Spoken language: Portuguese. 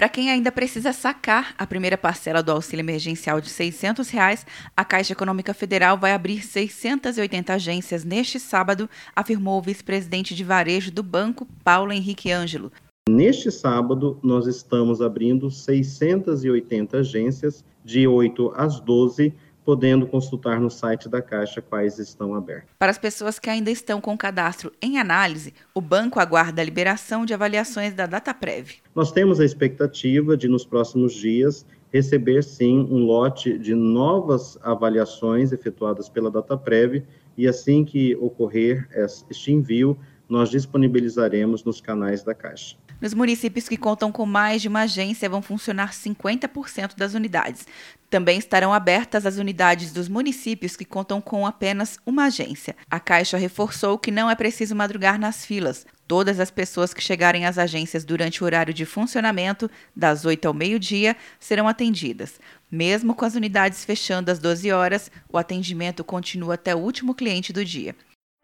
Para quem ainda precisa sacar a primeira parcela do auxílio emergencial de 600 reais, a Caixa Econômica Federal vai abrir 680 agências neste sábado, afirmou o vice-presidente de varejo do banco, Paulo Henrique Ângelo. Neste sábado, nós estamos abrindo 680 agências de 8 às 12 podendo consultar no site da Caixa quais estão abertos. Para as pessoas que ainda estão com o cadastro em análise, o banco aguarda a liberação de avaliações da DataPrev. Nós temos a expectativa de, nos próximos dias, receber sim um lote de novas avaliações efetuadas pela DataPrev e assim que ocorrer este envio, nós disponibilizaremos nos canais da Caixa. Nos municípios que contam com mais de uma agência, vão funcionar 50% das unidades. Também estarão abertas as unidades dos municípios que contam com apenas uma agência. A Caixa reforçou que não é preciso madrugar nas filas. Todas as pessoas que chegarem às agências durante o horário de funcionamento, das 8 ao meio-dia, serão atendidas. Mesmo com as unidades fechando às 12 horas, o atendimento continua até o último cliente do dia.